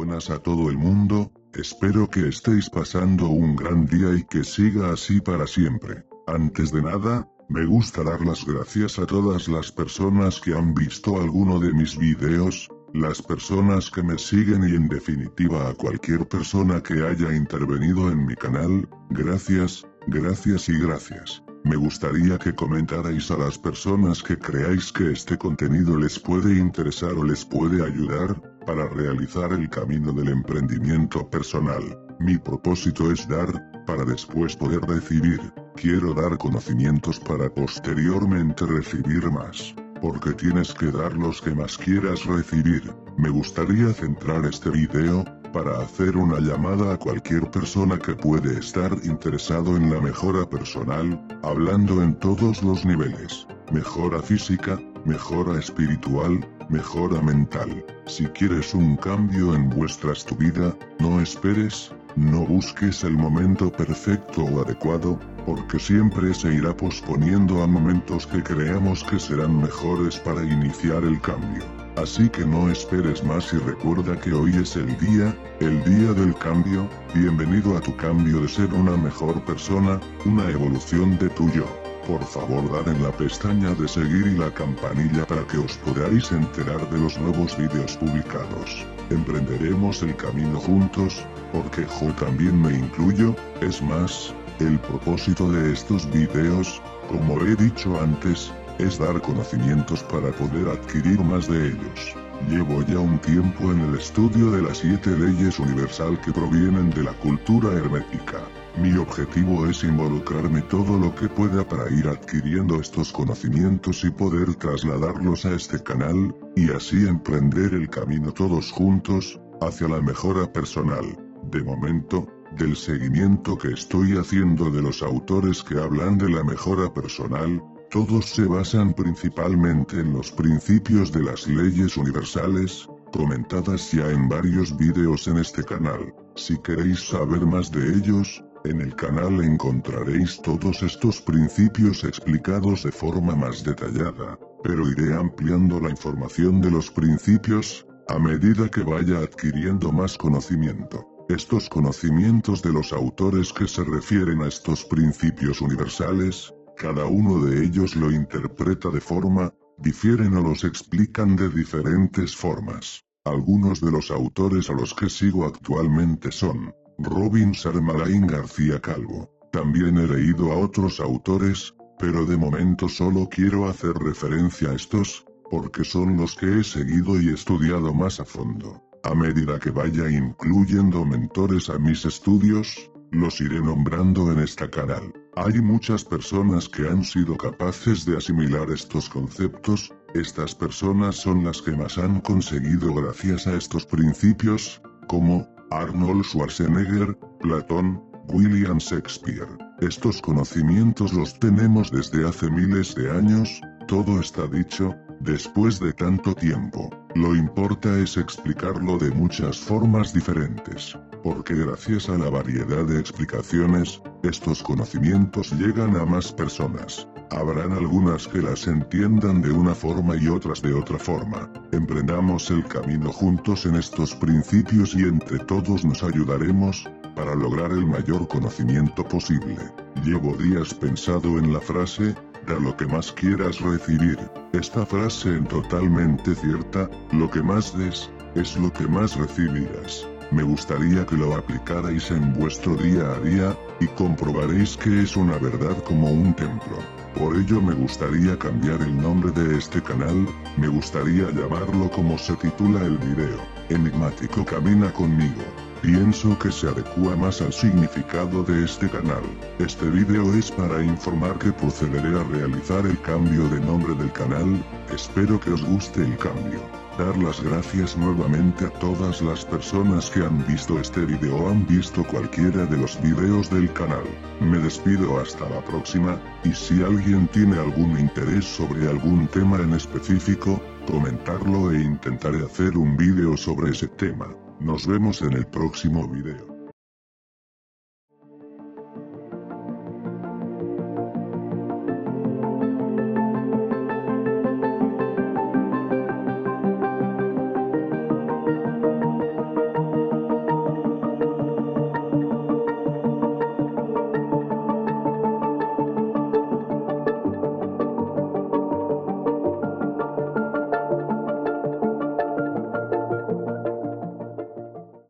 buenas a todo el mundo, espero que estéis pasando un gran día y que siga así para siempre. Antes de nada, me gusta dar las gracias a todas las personas que han visto alguno de mis videos, las personas que me siguen y en definitiva a cualquier persona que haya intervenido en mi canal, gracias, gracias y gracias. Me gustaría que comentarais a las personas que creáis que este contenido les puede interesar o les puede ayudar, para realizar el camino del emprendimiento personal. Mi propósito es dar, para después poder recibir. Quiero dar conocimientos para posteriormente recibir más. Porque tienes que dar los que más quieras recibir. Me gustaría centrar este video, para hacer una llamada a cualquier persona que puede estar interesado en la mejora personal, hablando en todos los niveles, mejora física, mejora espiritual, mejora mental. Si quieres un cambio en vuestras tu vida, no esperes, no busques el momento perfecto o adecuado, porque siempre se irá posponiendo a momentos que creamos que serán mejores para iniciar el cambio. Así que no esperes más y recuerda que hoy es el día, el día del cambio, bienvenido a tu cambio de ser una mejor persona, una evolución de tu yo. Por favor dar en la pestaña de seguir y la campanilla para que os podáis enterar de los nuevos vídeos publicados. Emprenderemos el camino juntos, porque yo también me incluyo, es más, el propósito de estos vídeos, como he dicho antes, es dar conocimientos para poder adquirir más de ellos. Llevo ya un tiempo en el estudio de las siete leyes universal que provienen de la cultura hermética. Mi objetivo es involucrarme todo lo que pueda para ir adquiriendo estos conocimientos y poder trasladarlos a este canal, y así emprender el camino todos juntos, hacia la mejora personal. De momento, del seguimiento que estoy haciendo de los autores que hablan de la mejora personal, todos se basan principalmente en los principios de las leyes universales, comentadas ya en varios vídeos en este canal. Si queréis saber más de ellos, en el canal encontraréis todos estos principios explicados de forma más detallada, pero iré ampliando la información de los principios, a medida que vaya adquiriendo más conocimiento. Estos conocimientos de los autores que se refieren a estos principios universales, cada uno de ellos lo interpreta de forma, difieren o los explican de diferentes formas. Algunos de los autores a los que sigo actualmente son, Robin Sarmalain García Calvo. También he leído a otros autores, pero de momento solo quiero hacer referencia a estos, porque son los que he seguido y estudiado más a fondo. A medida que vaya incluyendo mentores a mis estudios, los iré nombrando en este canal. Hay muchas personas que han sido capaces de asimilar estos conceptos, estas personas son las que más han conseguido gracias a estos principios, como Arnold Schwarzenegger, Platón, William Shakespeare. Estos conocimientos los tenemos desde hace miles de años, todo está dicho, después de tanto tiempo. Lo importa es explicarlo de muchas formas diferentes porque gracias a la variedad de explicaciones, estos conocimientos llegan a más personas. Habrán algunas que las entiendan de una forma y otras de otra forma. Emprendamos el camino juntos en estos principios y entre todos nos ayudaremos, para lograr el mayor conocimiento posible. Llevo días pensado en la frase, da lo que más quieras recibir. Esta frase es totalmente cierta, lo que más des, es lo que más recibirás. Me gustaría que lo aplicarais en vuestro día a día, y comprobaréis que es una verdad como un templo. Por ello me gustaría cambiar el nombre de este canal, me gustaría llamarlo como se titula el video, Enigmático Camina conmigo. Pienso que se adecua más al significado de este canal. Este video es para informar que procederé a realizar el cambio de nombre del canal, espero que os guste el cambio dar las gracias nuevamente a todas las personas que han visto este video o han visto cualquiera de los videos del canal. Me despido hasta la próxima, y si alguien tiene algún interés sobre algún tema en específico, comentarlo e intentaré hacer un video sobre ese tema. Nos vemos en el próximo video.